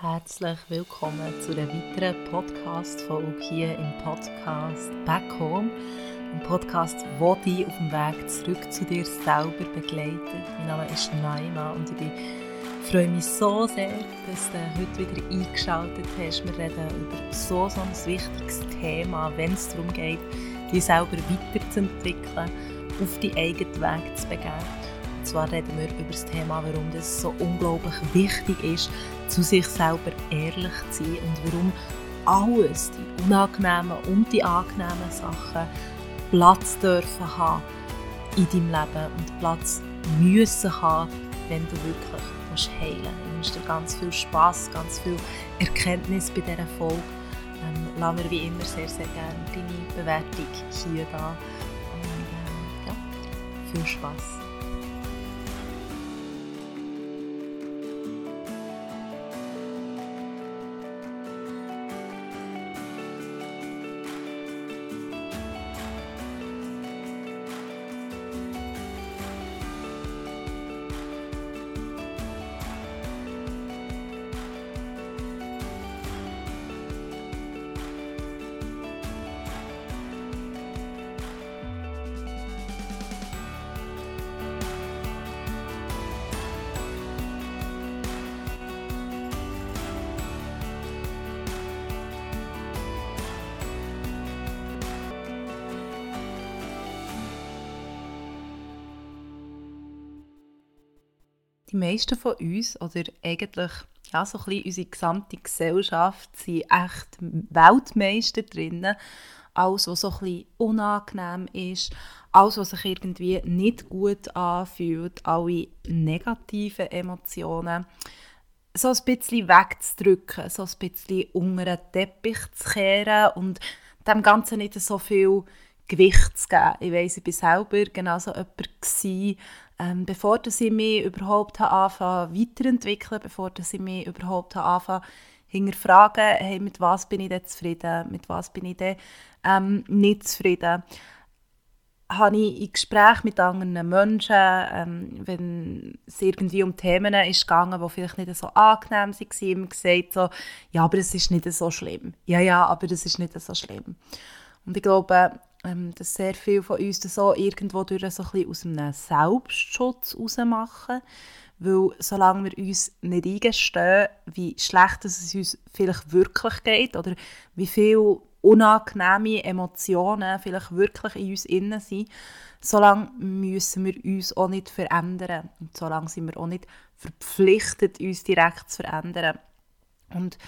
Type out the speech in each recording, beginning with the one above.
Herzlich willkommen zu einer weiteren Podcast-Folge hier im Podcast Back Home. Ein Podcast, der dich auf dem Weg zurück zu dir selber begleitet. Mein Name ist Naima und ich freue mich so sehr, dass du heute wieder eingeschaltet hast. Wir reden über so, so ein wichtiges Thema, wenn es darum geht, dich selber weiterzuentwickeln, auf die eigenen Weg zu begeben zwar reden wir über das Thema, warum das so unglaublich wichtig ist, zu sich selber ehrlich zu sein und warum alles, die unangenehmen und die angenehmen Sachen, Platz dürfen haben in deinem Leben und Platz müssen haben, wenn du wirklich willst heilen willst. Ich wünsche dir ganz viel Spass, ganz viel Erkenntnis bei dieser Folge. Ähm, lass mir wie immer sehr, sehr gerne deine Bewertung hier da. Und ähm, ja, viel Spass. Die meisten von uns, oder eigentlich ja, so ein bisschen unsere gesamte Gesellschaft, sind echt Weltmeister drinnen. Alles, was so ein bisschen unangenehm ist, alles, was sich irgendwie nicht gut anfühlt, alle negativen Emotionen, so ein bisschen wegzudrücken, so ein bisschen unter den Teppich zu kehren und dem Ganzen nicht so viel Gewicht zu geben. Ich weiss, ich war selber genau so jemand, ähm, bevor dass ich mich überhaupt anfangen weiterentwickeln, bevor dass ich mich überhaupt anfangen hinterfragen, hey, mit was bin ich denn zufrieden, mit was bin ich denn ähm, nicht zufrieden, habe ich in Gesprächen mit anderen Menschen, ähm, wenn es irgendwie um Themen ist gegangen, die vielleicht nicht so angenehm waren, immer gesagt so, ja, aber es ist nicht so schlimm. Ja, ja, aber es ist nicht so schlimm. Und ich glaube, ähm, dass sehr viele von uns das so irgendwo durch so ein bisschen aus einem Selbstschutz machen. Weil solange wir uns nicht eingestehen, wie schlecht es uns vielleicht wirklich geht oder wie viele unangenehme Emotionen vielleicht wirklich in uns innen sind, solange müssen wir uns auch nicht verändern. Und solange sind wir auch nicht verpflichtet, uns direkt zu verändern. Und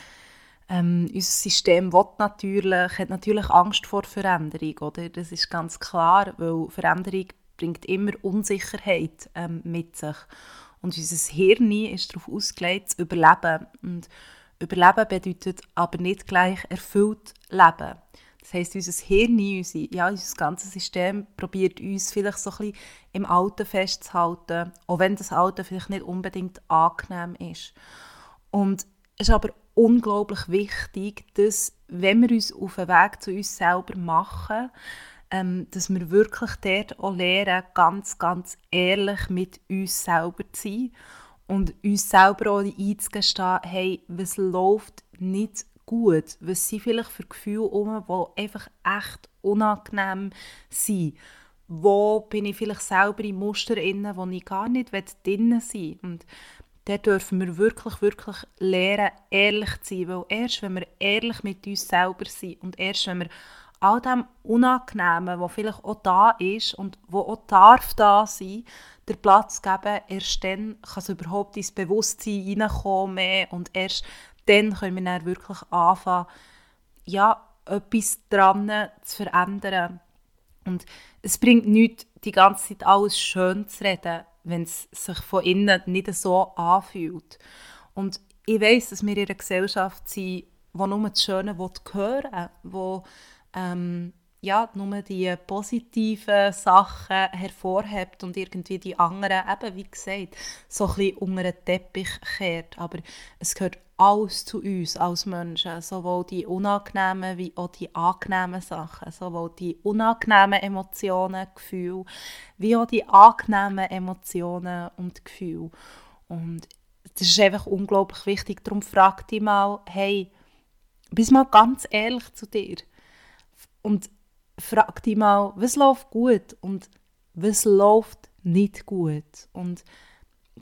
ähm, unser System will natürlich, hat natürlich Angst vor Veränderung, oder? Das ist ganz klar, weil Veränderung bringt immer Unsicherheit ähm, mit sich. Und unser Hirn ist darauf ausgelegt, zu überleben. Und Überleben bedeutet aber nicht gleich erfüllt Leben. Das heisst, unser Hirn, unser, ja, unser ganzes System probiert uns vielleicht so ein bisschen im Alten festzuhalten, auch wenn das Alte vielleicht nicht unbedingt angenehm ist. Und es ist aber unglaublich wichtig, dass, wenn wir uns auf den Weg zu uns selber machen, ähm, dass wir wirklich dort auch lernen, ganz, ganz ehrlich mit uns selber zu sein und uns selber auch einzugestehen, hey, was läuft nicht gut, was sind vielleicht für Gefühle um, die einfach echt unangenehm sind. Wo bin ich vielleicht selber in Muster inne, wo ich gar nicht drin sein will. Und dort dürfen wir wirklich, wirklich lernen, ehrlich zu sein. Weil erst, wenn wir ehrlich mit uns selber sind und erst, wenn wir all dem Unangenehmen, was vielleicht auch da ist und wo auch darf da sein, der Platz geben, erst dann kann es überhaupt ins Bewusstsein hineinkommen und erst dann können wir dann wirklich anfangen, ja, etwas dran zu verändern. Und es bringt nichts, die ganze Zeit alles schön zu reden wenn es sich von innen nicht so anfühlt. Und ich weiß, dass wir in einer Gesellschaft sind, die nur das Schöne hören will, wo ähm, ja, nur die positiven Sachen hervorhebt und irgendwie die anderen, eben wie gesagt, so ein bisschen unter den Teppich kehrt. Aber es gehört alles zu uns als Menschen, sowohl die unangenehmen wie auch die angenehmen Sachen, sowohl die unangenehmen Emotionen, Gefühle, wie auch die angenehmen Emotionen und Gefühle. Und das ist einfach unglaublich wichtig. Darum frag dich mal, hey, bist mal ganz ehrlich zu dir und frag dich mal, was läuft gut und was läuft nicht gut. Und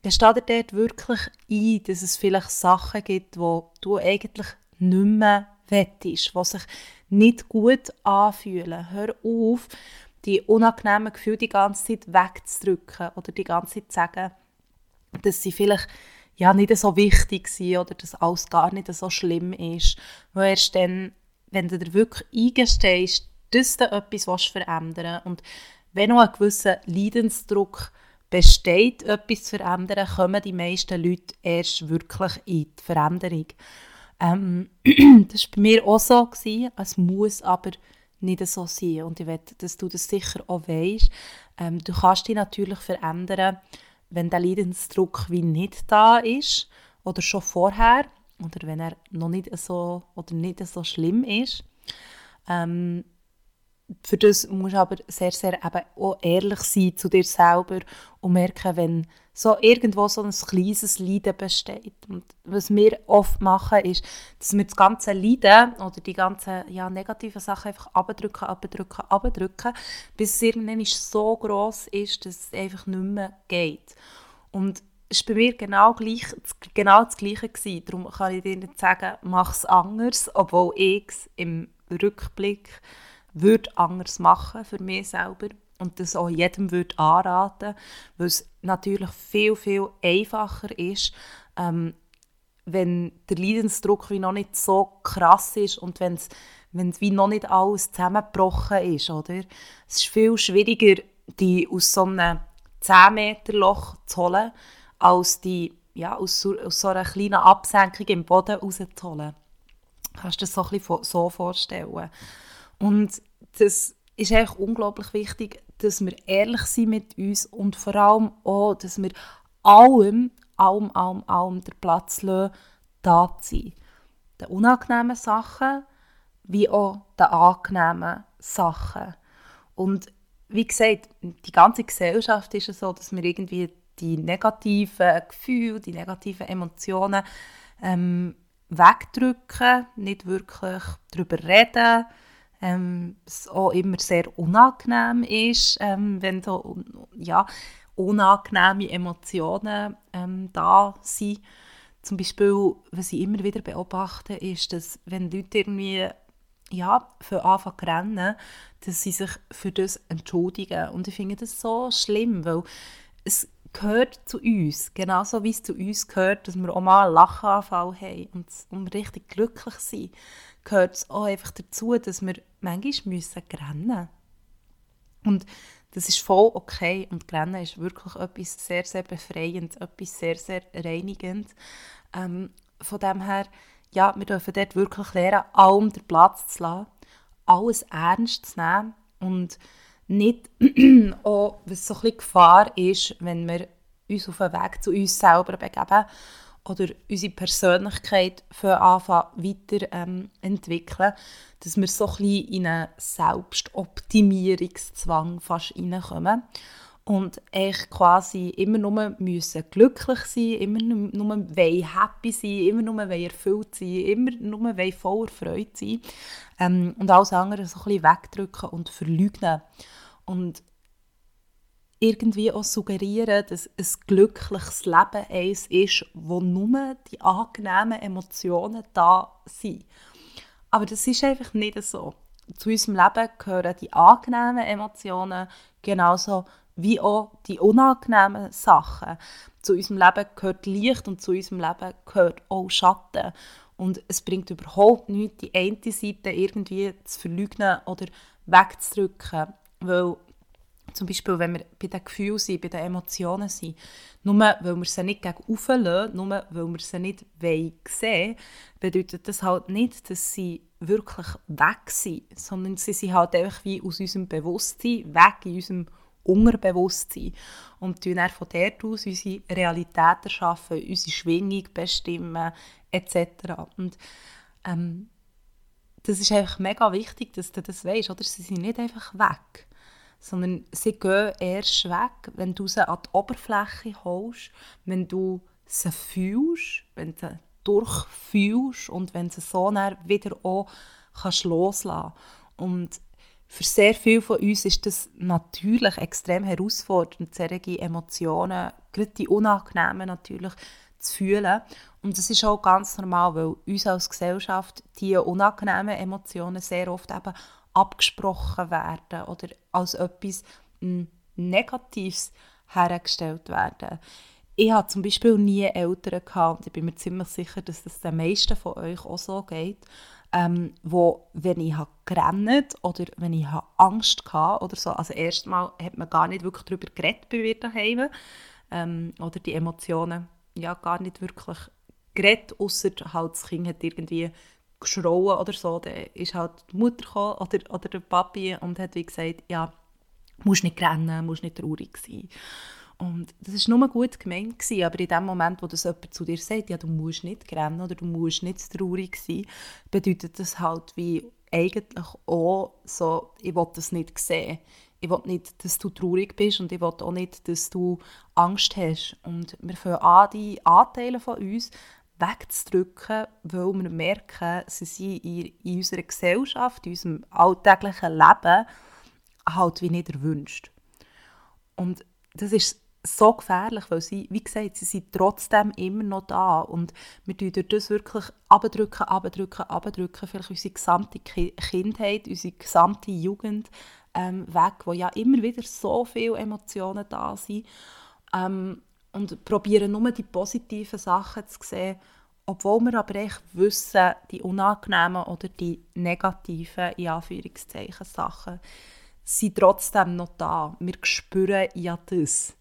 gesteh dir dort wirklich ein, dass es vielleicht Sachen gibt, wo du eigentlich nicht mehr wettest, die sich nicht gut anfühlen. Hör auf, die unangenehmen Gefühle die ganze Zeit wegzudrücken oder die ganze Zeit zu sagen, dass sie vielleicht ja nicht so wichtig sind oder dass alles gar nicht so schlimm ist. Weil erst dann, wenn du dir wirklich eingestehst, dass du etwas verändern und wenn noch ein gewisser Leidensdruck besteht, etwas zu verändern, kommen die meisten Leute erst wirklich in die Veränderung. Ähm, das war bei mir auch so, gewesen. es muss aber nicht so sein. Und ich will, dass du das sicher auch weißt. Ähm, du kannst dich natürlich verändern, wenn der Leidensdruck wie nicht da ist oder schon vorher oder wenn er noch nicht so oder nicht so schlimm ist. Ähm, für das musst du aber sehr, sehr eben auch ehrlich sein zu dir selber und merken, wenn so irgendwo so ein kleines Leiden besteht. Und was wir oft machen, ist, dass wir das ganze Leiden oder die ganzen ja, negativen Sachen einfach abdrücken, abdrücken, abdrücken, bis es irgendwann so groß ist, dass es einfach nicht mehr geht. Und es war bei mir genau, gleich, genau das Gleiche. Gewesen. Darum kann ich dir nicht sagen, mach es anders, obwohl ich es im Rückblick würde anders machen für mich selber und das auch jedem würde anraten, weil es natürlich viel, viel einfacher ist, ähm, wenn der Leidensdruck wie noch nicht so krass ist und wenn es wie noch nicht alles zusammengebrochen ist, oder? Es ist viel schwieriger, die aus so einem 10 Meter Loch zu holen, als die ja, aus, so, aus so einer kleinen Absenkung im Boden rauszuholen. Kannst du dir das so ein bisschen so vorstellen? Und das ist eigentlich unglaublich wichtig, dass wir ehrlich sind mit uns und vor allem auch, dass wir allem, allem, allem, allem den Platz lassen, da zu sein. Den unangenehmen Sachen wie auch den angenehmen Sachen. Und wie gesagt, die ganze Gesellschaft ist so, dass wir irgendwie die negativen Gefühle, die negativen Emotionen ähm, wegdrücken, nicht wirklich darüber reden, ähm, es auch immer sehr unangenehm ist, ähm, wenn so ja, unangenehme Emotionen ähm, da sind. Zum Beispiel, was ich immer wieder beobachte, ist, dass wenn Leute irgendwie ja, für Anfang rennen, dass sie sich für das entschuldigen. Und ich finde das so schlimm, weil es gehört zu uns, genauso wie es zu uns gehört, dass wir auch mal einen Lachanfall haben und, und richtig glücklich sind gehört es auch einfach dazu, dass wir manchmal müssen rennen Und das ist voll okay. Und Rennen ist wirklich etwas sehr, sehr befreiend, etwas sehr, sehr reinigend. Ähm, von dem her, ja, wir dürfen dort wirklich lernen, allem den Platz zu lassen, alles ernst zu nehmen und nicht auch, was so ein bisschen Gefahr ist, wenn wir uns auf den Weg zu uns selber begeben oder unsere Persönlichkeit anfangen weiter ähm, dass wir so ein bisschen in einen Selbstoptimierungszwang fast reinkommen und echt quasi immer nur müssen glücklich sein, immer nur happy sein, immer nur erfüllt sein, immer nur voller Freude sein ähm, und alles andere so ein bisschen wegdrücken und verleugnen. Und irgendwie auch suggerieren, dass ein glückliches Leben eins ist, wo nur die angenehmen Emotionen da sind. Aber das ist einfach nicht so. Zu unserem Leben gehören die angenehmen Emotionen genauso wie auch die unangenehmen Sachen. Zu unserem Leben gehört Licht und zu unserem Leben gehört auch Schatten. Und es bringt überhaupt nichts, die eine Seite irgendwie zu verleugnen oder wegzudrücken, weil zum Beispiel, wenn wir bei den Gefühlen sind, bei den Emotionen sind, nur weil wir sie nicht gegen lassen, nur weil wir sie nicht sehen wollen, bedeutet das halt nicht, dass sie wirklich weg sind, sondern sie sind halt einfach wie aus unserem Bewusstsein, weg in unserem Unterbewusstsein und tun dann von dort aus unsere Realität erschaffen, unsere Schwingung bestimmen etc. Und ähm, das ist einfach mega wichtig, dass du das weißt, oder? Sie sind nicht einfach weg sondern sie gehen erst weg, wenn du sie an die Oberfläche holst, wenn du sie fühlst, wenn du sie durchfühlst und wenn du sie so wieder auch kannst loslassen Und für sehr viele von uns ist das natürlich extrem herausfordernd, solche Emotionen, gerade die unangenehmen natürlich, zu fühlen. Und das ist auch ganz normal, weil uns als Gesellschaft diese unangenehmen Emotionen sehr oft eben abgesprochen werden oder als etwas hm, Negatives hergestellt werden. Ich hatte zum Beispiel nie Eltern gehabt, und ich bin mir ziemlich sicher, dass das den meisten von euch auch so geht, ähm, wo, wenn ich gerannt oder wenn ich Angst hatte oder so, also erstmal hat man gar nicht wirklich darüber geredet bei mir daheim ähm, oder die Emotionen ja gar nicht wirklich geredet, außer halt das Kind hat irgendwie geschrauen oder so, dann ist halt die Mutter oder, oder der Papi und hat wie gesagt, ja, musst nicht rennen, musst nicht traurig sein. Und das war nur gut gemeint, gewesen, aber in dem Moment, wo das jemand zu dir sagt, ja, du musst nicht rennen oder du musst nicht traurig sein, bedeutet das halt wie eigentlich auch so, ich will das nicht sehen. Ich will nicht, dass du traurig bist und ich will auch nicht, dass du Angst hast. Und wir fangen an, die Anteile von uns wegzudrücken, weil wir merken, sie sind in, in unserer Gesellschaft, in unserem alltäglichen Leben halt wie nicht erwünscht. Und das ist so gefährlich, weil sie, wie gesagt, sie sind trotzdem immer noch da und wir tun das wirklich abdrücken, abdrücken, abdrücken, vielleicht unsere gesamte Kindheit, unsere gesamte Jugend ähm, weg, wo ja immer wieder so viele Emotionen da sind ähm, und probieren nur die positiven Sachen zu sehen, obwohl wir aber echt wissen, die unangenehmen oder die negativen, in Anführungszeichen, Sachen sind trotzdem noch da. Wir spüren ja das.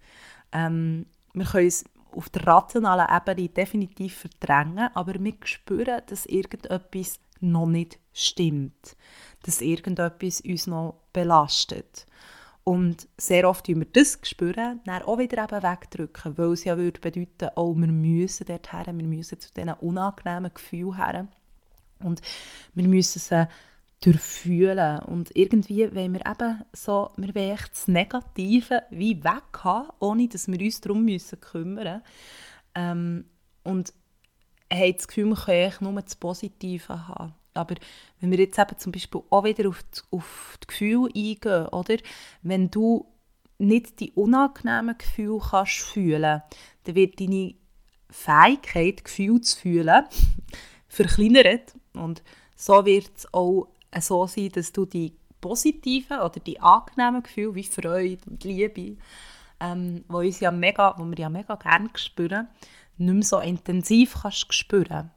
Ähm, wir können es auf der rationalen Ebene definitiv verdrängen, aber wir spüren, dass irgendetwas noch nicht stimmt, dass irgendetwas uns noch belastet. Und sehr oft spüren wir das spüren, dann auch wieder eben wegdrücken, weil es ja würde bedeuten, oh, wir müssen dorthin, wir müssen zu diesen unangenehmen Gefühlen her. Und wir müssen sie durchfühlen. Und irgendwie wollen wir eben so, wir wollen das Negative wie weg haben, ohne dass wir uns darum müssen kümmern ähm, Und haben das Gefühl, wir können nur das Positive haben. Aber wenn wir jetzt eben zum Beispiel auch wieder auf die, auf die Gefühle eingehen, oder? Wenn du nicht die unangenehmen Gefühle kannst fühlen, dann wird deine Fähigkeit, Gefühle zu fühlen, verkleinert. Und so wird es auch so sein, dass du die positiven oder die angenehmen Gefühle wie Freude und Liebe, ähm, wo, uns ja mega, wo wir ja mega gerne spüren, nicht mehr so intensiv kannst spüren.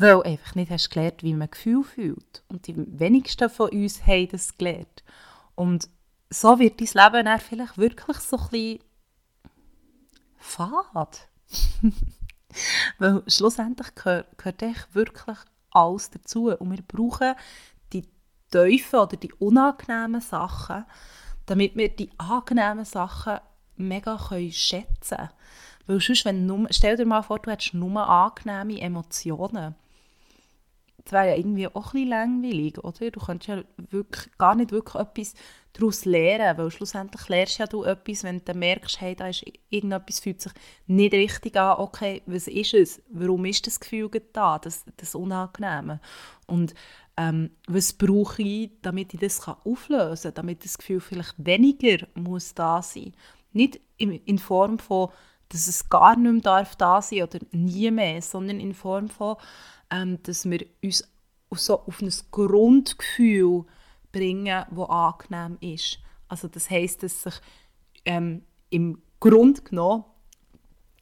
Weil einfach nicht hast gelernt, wie man Gefühl fühlt. Und die wenigsten von uns haben das gelernt. Und so wird dein Leben dann vielleicht wirklich so ein bisschen fad. Weil schlussendlich gehört, gehört wirklich alles dazu. Und wir brauchen die tiefen oder die unangenehmen Sachen, damit wir die angenehmen Sachen mega können schätzen können. Weil sonst, wenn nur, stell dir mal vor, du hättest nur angenehme Emotionen. Das wäre ja irgendwie auch bisschen langweilig, oder? Du könntest ja wirklich, gar nicht wirklich etwas daraus lernen, weil schlussendlich lernst ja du etwas, wenn du merkst, hey, da ist irgendetwas fühlt sich nicht richtig an, okay, was ist es? Warum ist das Gefühl da, das, das Unangenehme? Und ähm, was brauche ich, damit ich das auflösen kann, damit das Gefühl vielleicht weniger muss da sein. Nicht in Form von, dass es gar nicht mehr darf da sein oder nie mehr, sondern in Form von, ähm, dass wir uns so auf ein Grundgefühl bringen, wo angenehm ist. Also das heißt, dass sich ähm, im Grund genommen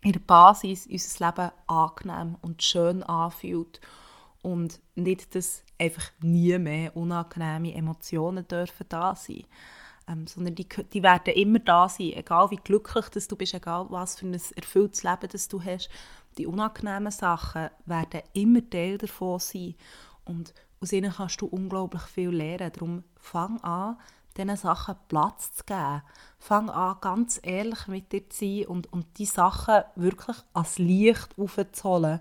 in der Basis unser Leben angenehm und schön anfühlt und nicht, dass einfach nie mehr unangenehme Emotionen dürfen da sein ähm, sondern die, die werden immer da sein, egal wie glücklich dass du bist, egal was für ein erfülltes Leben das du hast. Die unangenehmen Sachen werden immer Teil davon sein und aus ihnen kannst du unglaublich viel lernen. Darum fang an, diesen Sachen Platz zu geben. Fang an, ganz ehrlich mit dir zu sein und, und die Sachen wirklich als Licht aufzuholen.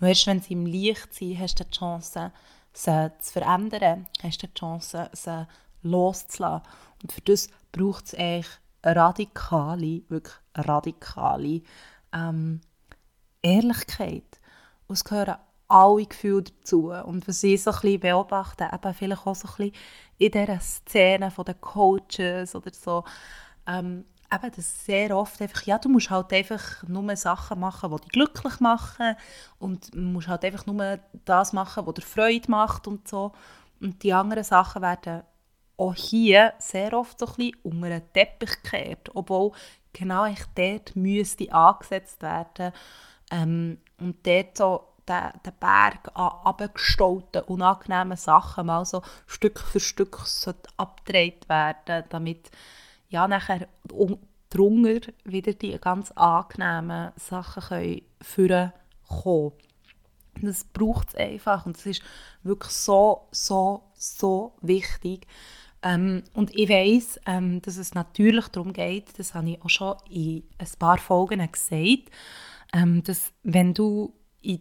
Erst wenn sie im Licht sind, hast du die Chance, sie zu verändern, hast du die Chance, sie loszulassen. Und für das braucht es eigentlich radikale, wirklich radikale ähm, Ehrlichkeit. Es gehören alle Gefühle dazu. Und was ich so ein bisschen beobachte, eben vielleicht auch so ein bisschen in dieser Szene den Coaches oder so, ähm, eben das sehr oft einfach, ja, du musst halt einfach nur Sachen machen, die dich glücklich machen und du musst halt einfach nur das machen, was dir Freude macht und so. Und die anderen Sachen werden auch hier sehr oft so ein bisschen unter den Teppich gekehrt, obwohl genau dort müsste angesetzt werden ähm, und dort so den, den Berg an abgestauten, unangenehmen Sachen mal so Stück für Stück abgedreht werden, damit ja, nachher drunter wieder die ganz angenehmen Sachen können führen kommen. Das braucht es einfach und es ist wirklich so, so, so wichtig. Ähm, und ich weiß, ähm, dass es natürlich darum geht, das habe ich auch schon in ein paar Folgen gesagt, ähm, dass wenn du in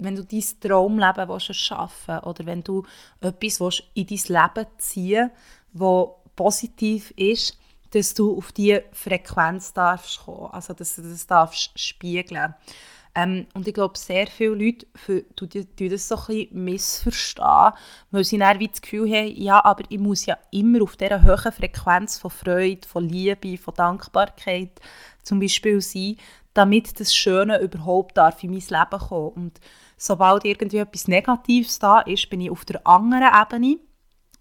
wenn du dein Traumleben willst schaffen oder wenn du etwas willst in dein Leben ziehen willst, das positiv ist, dass du auf diese Frequenz darfst kommen, also dass du das darfst spiegeln. Ähm, und ich glaube, sehr viele Leute für, die, das so ein bisschen missverstehen, weil sie dann das Gefühl haben, ja, aber ich muss ja immer auf dieser hohen Frequenz von Freude, von Liebe, von Dankbarkeit zum Beispiel sein, damit das Schöne überhaupt darf in mein Leben kommen. Und sobald irgendwie etwas Negatives da ist, bin ich auf der anderen Ebene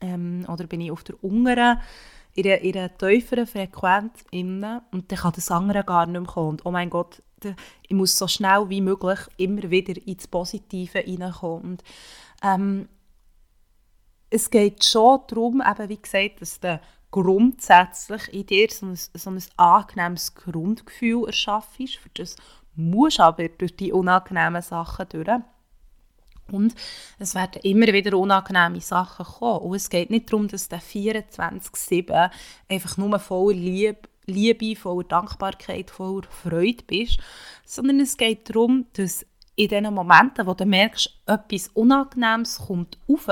ähm, oder bin ich auf der unteren in einer, in einer tieferen Frequenz innen und dann kann das andere gar nicht mehr kommen. Und oh mein Gott, ich muss so schnell wie möglich immer wieder ins Positive hineinkommen. Und, ähm, es geht schon darum, eben wie gesagt, dass du grundsätzlich in dir so ein, so ein angenehmes Grundgefühl erschaffst. Für das musst aber durch die unangenehmen Sachen durch. Und es werden immer wieder unangenehme Sachen kommen. Und es geht nicht darum, dass du 24-7 einfach nur voller Liebe, Liebe, voller Dankbarkeit, voller Freude bist, sondern es geht darum, dass in den Momenten, wo du merkst, etwas Unangenehmes kommt auf,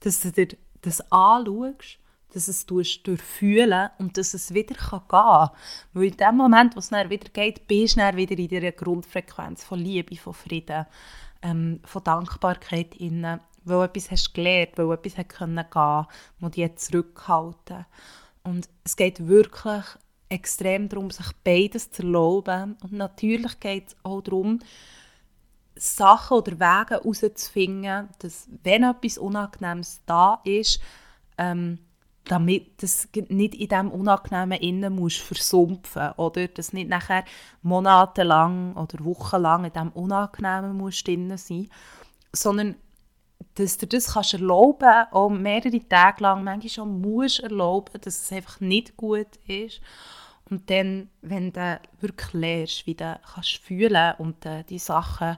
dass du dir das anschaust, dass es durchfühlen und dass es wieder gehen kann. Weil in dem Moment, wo es dann wieder geht, bist du dann wieder in dieser Grundfrequenz von Liebe, von Frieden ähm, von Dankbarkeit innen, weil etwas hast gelernt, weil etwas hat können gehen, das dich zurückhalten. Und es geht wirklich extrem darum, sich beides zu erlauben. Und natürlich geht es auch darum, Sachen oder Wege herauszufinden, dass wenn etwas Unangenehmes da ist, ähm, damit das nicht in diesem Unangenehmen innen musst versumpfen oder? Dass nicht nachher monatelang oder wochenlang in diesem Unangenehmen musst drin sein, sondern dass du das kannst erlauben, auch mehrere Tage lang, manchmal schon musst erlauben, dass es einfach nicht gut ist. Und dann, wenn du wirklich lernst, wie du kannst fühlen und äh, die Sachen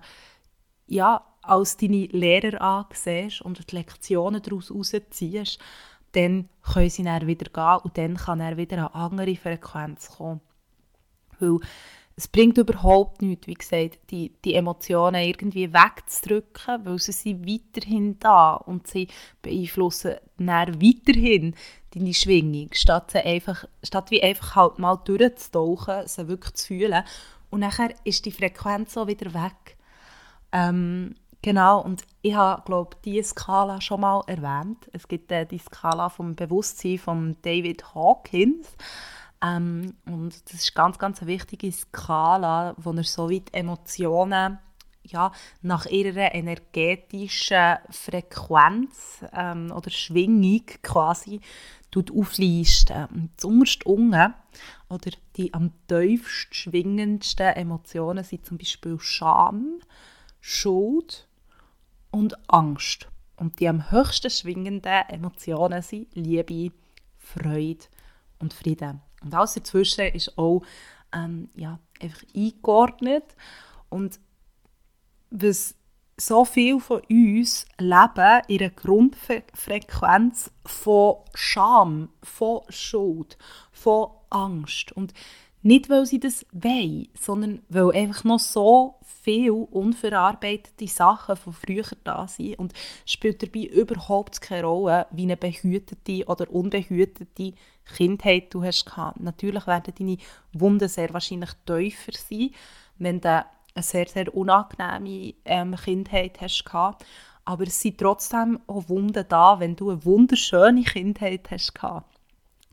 ja, als deine Lehrer ansiehst und die Lektionen daraus rausziehst, dann können sie dann wieder gehen und dann kann er wieder eine andere Frequenz kommen. Weil es bringt überhaupt nichts, wie gesagt, die, die Emotionen irgendwie wegzudrücken, weil sie sind weiterhin da und sie beeinflussen dann weiterhin deine Schwingung, statt, sie einfach, statt wie einfach halt mal durchzutauchen, sie wirklich zu fühlen. Und nachher ist die Frequenz auch wieder weg. Ähm, Genau, und ich habe, glaube diese Skala schon mal erwähnt. Es gibt äh, die Skala vom Bewusstsein von David Hawkins. Ähm, und das ist ganz, ganz eine wichtige Skala, wo er so weit Emotionen ja, nach ihrer energetischen Frequenz ähm, oder Schwingung quasi auflisten. Und zuerst unten, oder die am tiefst schwingendsten Emotionen sind zum Beispiel Scham, Schuld, und Angst. Und die am höchsten schwingenden Emotionen sind Liebe, Freude und Frieden. Und alles dazwischen ist auch ähm, ja, einfach eingeordnet. Und was so viel von uns leben in einer Grundfrequenz von Scham, von Schuld, von Angst. Und nicht, weil sie das wollen, sondern weil einfach noch so viele unverarbeitete Sachen von früher da sind und spielt dabei überhaupt keine Rolle, wie eine behütete oder unbehütete Kindheit du hast gehabt. Natürlich werden deine Wunden sehr wahrscheinlich tiefer sein. wenn du eine sehr, sehr unangenehme ähm, Kindheit hast gehabt. Aber es sind trotzdem auch Wunden da, wenn du eine wunderschöne Kindheit hast gehabt.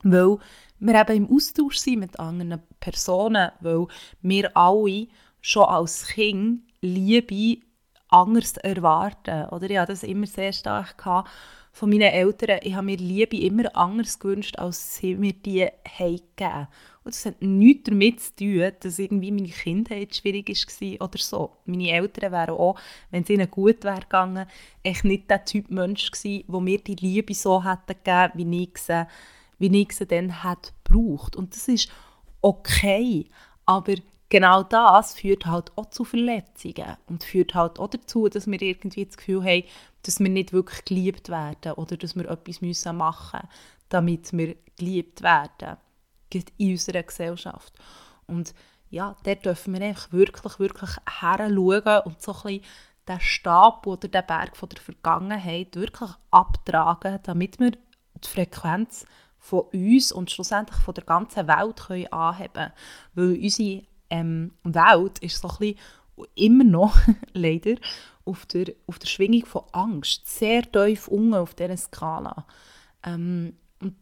Weil wir eben im Austausch sind mit anderen Personen, weil wir alle schon als Kind Liebe anders erwarten. Oder ich hatte das immer sehr stark gehabt von meinen Eltern. Ich habe mir Liebe immer anders gewünscht, als sie mir die gegeben. Und das hat nichts damit zu tun, dass irgendwie meine Kindheit schwierig war oder so. Meine Eltern wären auch, wenn es ihnen gut wäre gegangen, echt nicht der Typ Mensch gewesen, der mir die Liebe so hätte gegeben, wie ich sie, wie ich sie dann hätte gebraucht. Und das ist okay, aber genau das führt halt auch zu Verletzungen und führt halt auch dazu, dass wir irgendwie das Gefühl haben, dass wir nicht wirklich geliebt werden oder dass wir etwas müssen machen müssen, damit wir geliebt werden in unserer Gesellschaft. Und ja, dort dürfen wir einfach wirklich, wirklich heranschauen und so ein den Stab oder den Berg von der Vergangenheit wirklich abtragen, damit wir die Frequenz von uns und schlussendlich von der ganzen Welt können anheben können. Weil unsere ähm, Welt ist so ein bisschen immer noch, leider, auf der, auf der Schwingung von Angst. Sehr tief unten auf dieser Skala. Ähm, und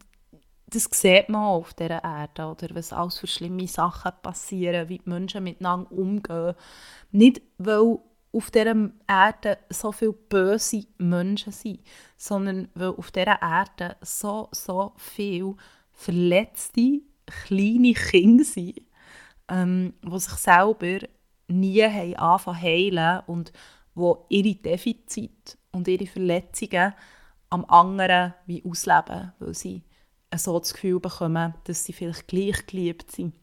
das sieht man auch auf dieser Erde, oder was alles für schlimme Sachen passieren, wie die Menschen miteinander umgehen. Nicht, weil auf dieser Erde so viele böse Menschen sind, sondern weil auf dieser Erde so, so viele verletzte, kleine Kinder sind, ähm, die sich selber nie haben anfangen heilen und wo ihre Defizite und ihre Verletzungen am anderen wie ausleben, weil sie so das Gefühl bekommen, dass sie vielleicht gleich geliebt sind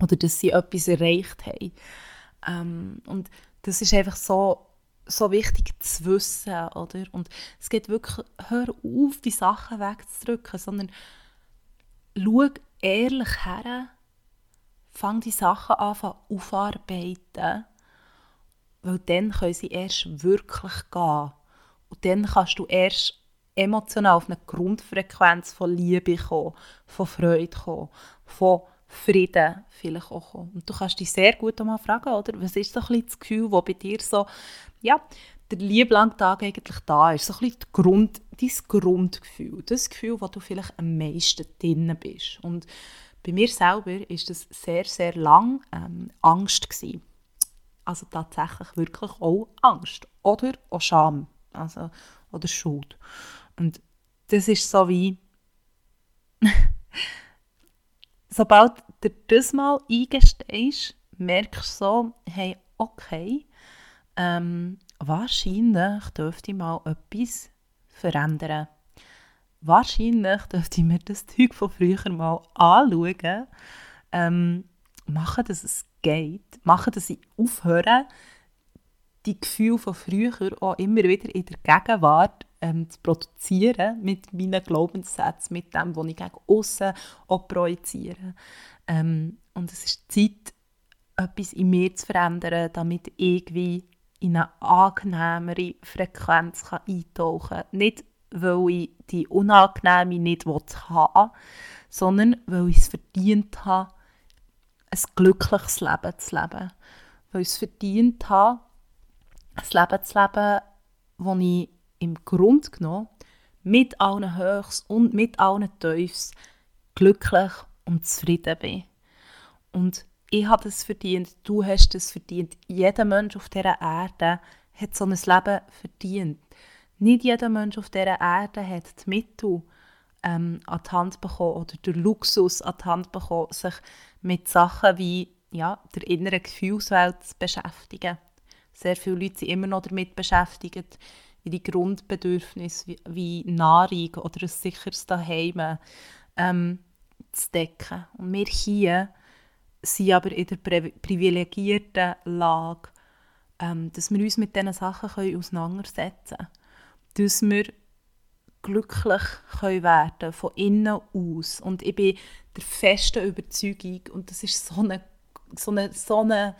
oder dass sie etwas erreicht haben. Ähm, und das ist einfach so, so wichtig zu wissen, oder? Und es geht wirklich, hör auf, die Sachen wegzudrücken, sondern schau ehrlich her, fang die Sachen an aufarbeiten, weil dann können sie erst wirklich gehen. Und dann kannst du erst emotional auf eine Grundfrequenz von Liebe kommen, von Freude kommen, von Frieden vielleicht auch kommen. Und du kannst dich sehr gut einmal fragen, oder? Was ist so ein das Gefühl, das bei dir so, ja, der lieblange Tag eigentlich da ist. So ein bisschen Grund, dein Grundgefühl. Das Gefühl, wo du vielleicht am meisten drin bist. Und bei mir selber ist das sehr, sehr lang ähm, Angst gewesen. Also tatsächlich wirklich auch Angst. Oder auch Scham. Also, oder Schuld. Und das ist so wie, sobald du das mal eingestehst, merkst du so, hey, okay, ähm, wahrscheinlich dürfte ich mal etwas verändern. Wahrscheinlich dürfte ich mir das Zeug von früher mal anschauen, ähm, machen, dass es geht, machen, dass ich aufhöre, die Gefühle von früher auch immer wieder in der Gegenwart ähm, zu produzieren mit meinen Glaubenssätzen, mit dem, was ich gegen außen projiziere. Ähm, und es ist Zeit, etwas in mir zu verändern, damit ich irgendwie in eine angenehmere Frequenz kann eintauchen kann. Weil ich die unangenehme nicht haben sondern weil ich es verdient habe, ein glückliches Leben zu leben. Weil ich es verdient habe, ein Leben zu leben, das ich im Grunde genommen mit allen Höchst und mit allen Tiefs glücklich und zufrieden bin. Und ich habe es verdient, du hast es verdient. Jeder Mensch auf dieser Erde hat so ein Leben verdient. Nicht jeder Mensch auf dieser Erde hat die Mittel ähm, an die Hand bekommen oder den Luxus an die Hand bekommen, sich mit Sachen wie ja, der inneren Gefühlswelt zu beschäftigen. Sehr viele Leute sind immer noch damit beschäftigt, ihre Grundbedürfnisse wie, wie Nahrung oder ein sicheres Daheim ähm, zu decken. Und wir hier sind aber in der privilegierten Lage, ähm, dass wir uns mit diesen Sachen können auseinandersetzen können. Dass wir glücklich können werden von innen aus. Und ich bin der festen Überzeugung, und das ist so eine, so eine, so eine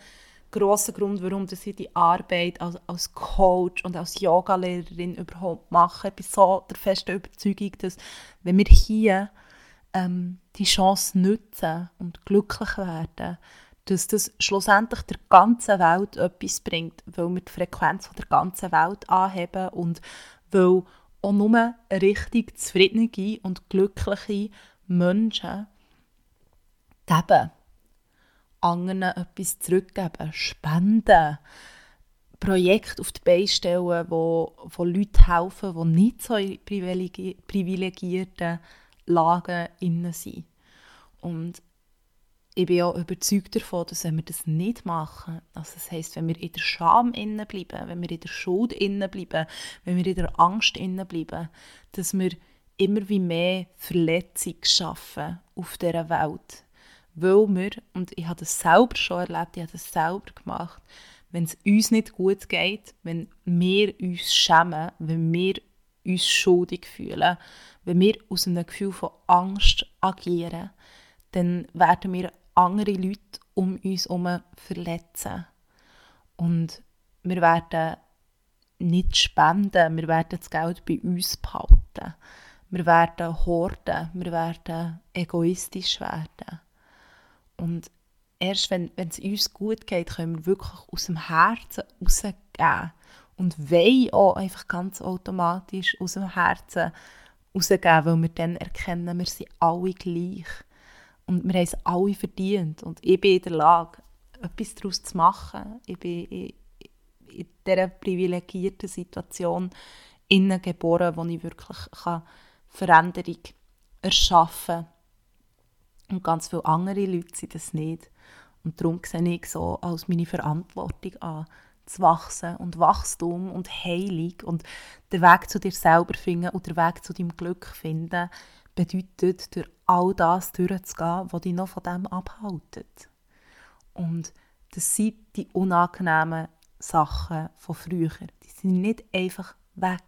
grosser Grund, warum ich die Arbeit als, als Coach und als Yogalehrerin überhaupt mache. Ich bin so der festen Überzeugung, dass wenn wir hier ähm, die Chance nutzen und glücklich werden, dass das schlussendlich der ganzen Welt etwas bringt, weil wir die Frequenz der ganzen Welt anheben und weil auch nur richtig zufriedene und glückliche Menschen geben, anderen etwas zurückgeben, spenden, Projekte auf die Beine stellen, wo, wo Leute helfen, die nicht so in privilegierten Lagen sind. Und ich bin auch überzeugt davon, dass wenn wir das nicht machen, also das heisst, wenn wir in der Scham innen bleiben, wenn wir in der Schuld innen bleiben, wenn wir in der Angst innen bleiben, dass wir immer wie mehr Verletzung schaffen auf dieser Welt. Weil wir, und ich habe das selber schon erlebt, ich habe das selber gemacht, wenn es uns nicht gut geht, wenn wir uns schämen, wenn wir uns schuldig fühlen, wenn wir aus einem Gefühl von Angst agieren, dann werden wir andere Leute um uns herum verletzen. Und wir werden nicht spenden, wir werden das Geld bei uns behalten. Wir werden horden, wir werden egoistisch werden. Und erst wenn, wenn es uns gut geht, können wir wirklich aus dem Herzen rausgeben. Und wollen auch einfach ganz automatisch aus dem Herzen rausgeben, weil wir dann erkennen, wir sind alle gleich. Und wir haben es alle verdient. Und ich bin in der Lage, etwas daraus zu machen. Ich bin in, dieser privilegierten Situation innen geboren, wo ich wirklich kann Veränderung erschaffen kann. Und ganz viele andere Leute sind das nicht. Und darum sehe ich so als meine Verantwortung an, zu wachsen und Wachstum und Heilung und den Weg zu dir selber finden und den Weg zu deinem Glück finden, bedeutet, durch all das durchzugehen, was dich noch von dem abhaltet. Und das sind die unangenehmen Sachen von früher. Die sind nicht einfach weg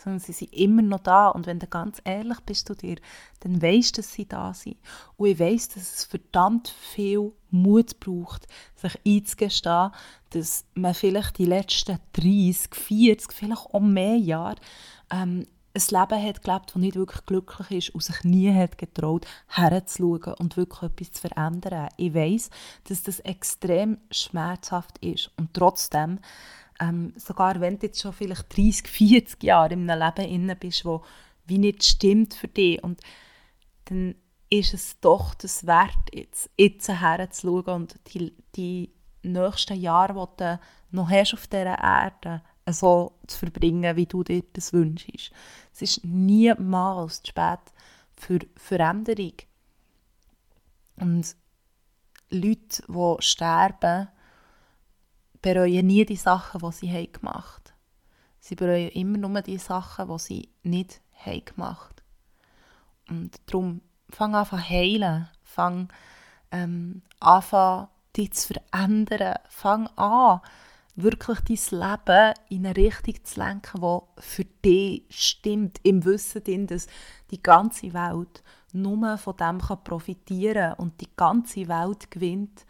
sondern sie sind immer noch da. Und wenn du ganz ehrlich bist zu dir, dann weißt du, dass sie da sind. Und ich weiß, dass es verdammt viel Mut braucht, sich einzugestehen, dass man vielleicht die letzten 30, 40, vielleicht auch mehr Jahre ähm, ein Leben hat gelebt, das nicht wirklich glücklich ist und sich nie hat getraut, herzuschauen und wirklich etwas zu verändern. Ich weiß, dass das extrem schmerzhaft ist und trotzdem ähm, sogar wenn du jetzt schon vielleicht 30, 40 Jahre in einem Leben inne bist, wo wie nicht stimmt für dich und dann ist es doch das wert, jetzt, jetzt herzuschauen und die, die nächsten Jahre, die du noch hast auf dieser Erde, so zu verbringen, wie du dir das wünschst. Es ist niemals zu spät für Veränderung. Und Leute, die sterben, bereuen nie die Sachen, die sie haben gemacht haben. Sie bereuen immer nur die Sachen, die sie nicht haben gemacht Und darum fang an zu heilen, fang ähm, an, dich zu verändern, fang an, wirklich dein Leben in eine Richtung zu lenken, die für dich stimmt, im Wissen, dass die ganze Welt nur von dem profitieren kann und die ganze Welt gewinnt,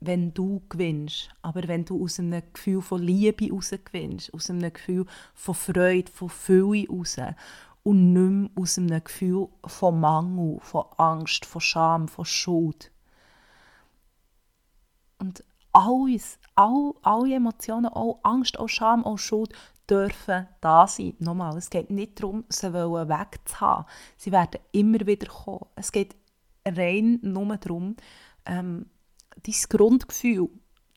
wenn du gewinnst, aber wenn du aus einem Gefühl von Liebe heraus gewinnst, aus einem Gefühl von Freude, von Fülle heraus und nicht mehr aus einem Gefühl von Mangel, von Angst, von Scham, von Schuld. Und alles, all, alle Emotionen, auch Angst, auch Scham, auch Schuld dürfen da sein. Nochmal, es geht nicht darum, sie wegzuhaben. Sie werden immer wieder kommen. Es geht rein nur darum, ähm, dein Grundgefühl,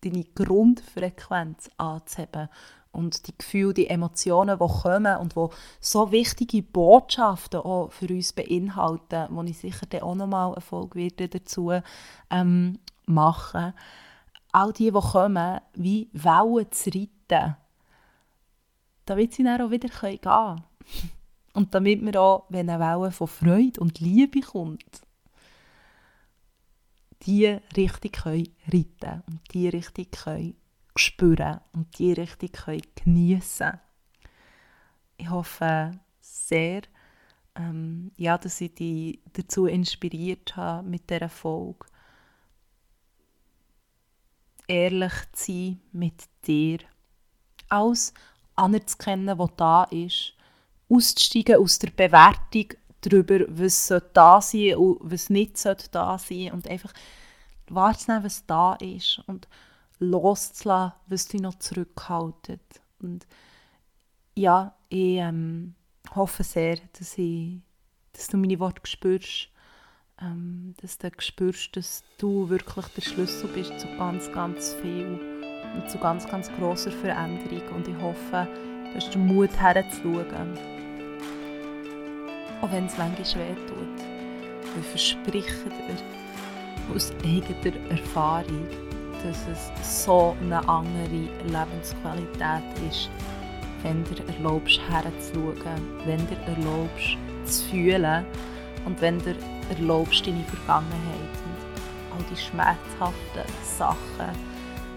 deine Grundfrequenz anzuheben und die Gefühle, die Emotionen, die kommen und die so wichtige Botschaften auch für uns beinhalten, wo ich sicher dann auch nochmal eine Folge dazu ähm, machen all die, die kommen, wie Wellen zu reiten, damit sie dann auch wieder gehen können. Und damit wir auch, wenn eine Welle von Freude und Liebe kommt, die richtig können reiten und die richtig können spüren und die richtig können geniessen. Ich hoffe sehr, ähm, ja, dass ich dich dazu inspiriert habe mit dieser Folge. Ehrlich zu sein mit dir. Alles anzukennen, was da ist. Auszusteigen aus der Bewertung darüber, was da sein und was nicht da sein Und einfach wahrzunehmen, was da ist und loszulassen, was dich noch zurückhaltet. Und ja, ich ähm, hoffe sehr, dass, ich, dass du meine Worte spürst, ähm, dass du spürst, dass du wirklich der Schlüssel bist zu ganz, ganz viel und zu ganz, ganz grosser Veränderung. Und ich hoffe, du hast den Mut herzuschauen. Auch wenn es manchmal weh tut. Ich verspreche dir aus eigener Erfahrung, dass es so eine andere Lebensqualität ist, wenn du erlaubst, herzuschauen, wenn du erlaubst, zu fühlen und wenn du erlaubst, deine Vergangenheit und all die schmerzhaften Sachen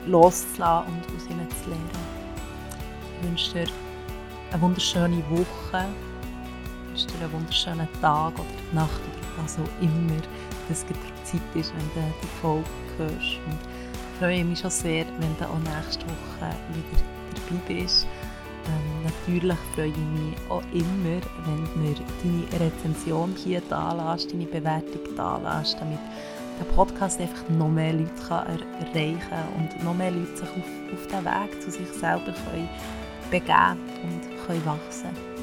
loszulassen und aus ihnen zu lernen. Ich wünsche dir eine wunderschöne Woche, ich wünsche dir einen wunderschönen Tag oder Nacht oder was auch immer das Zeit ist, wenn du die Folge hörst. Und ich freue mich schon sehr, wenn du auch nächste Woche wieder dabei bist. Ähm, natürlich freue ich mich auch immer, wenn mir deine Rezension hier da lässt, deine Bewertung da lässt, damit der Podcast einfach noch mehr Leute kann erreichen kann und noch mehr Leute sich auf, auf den Weg zu sich selber können begeben und können wachsen können.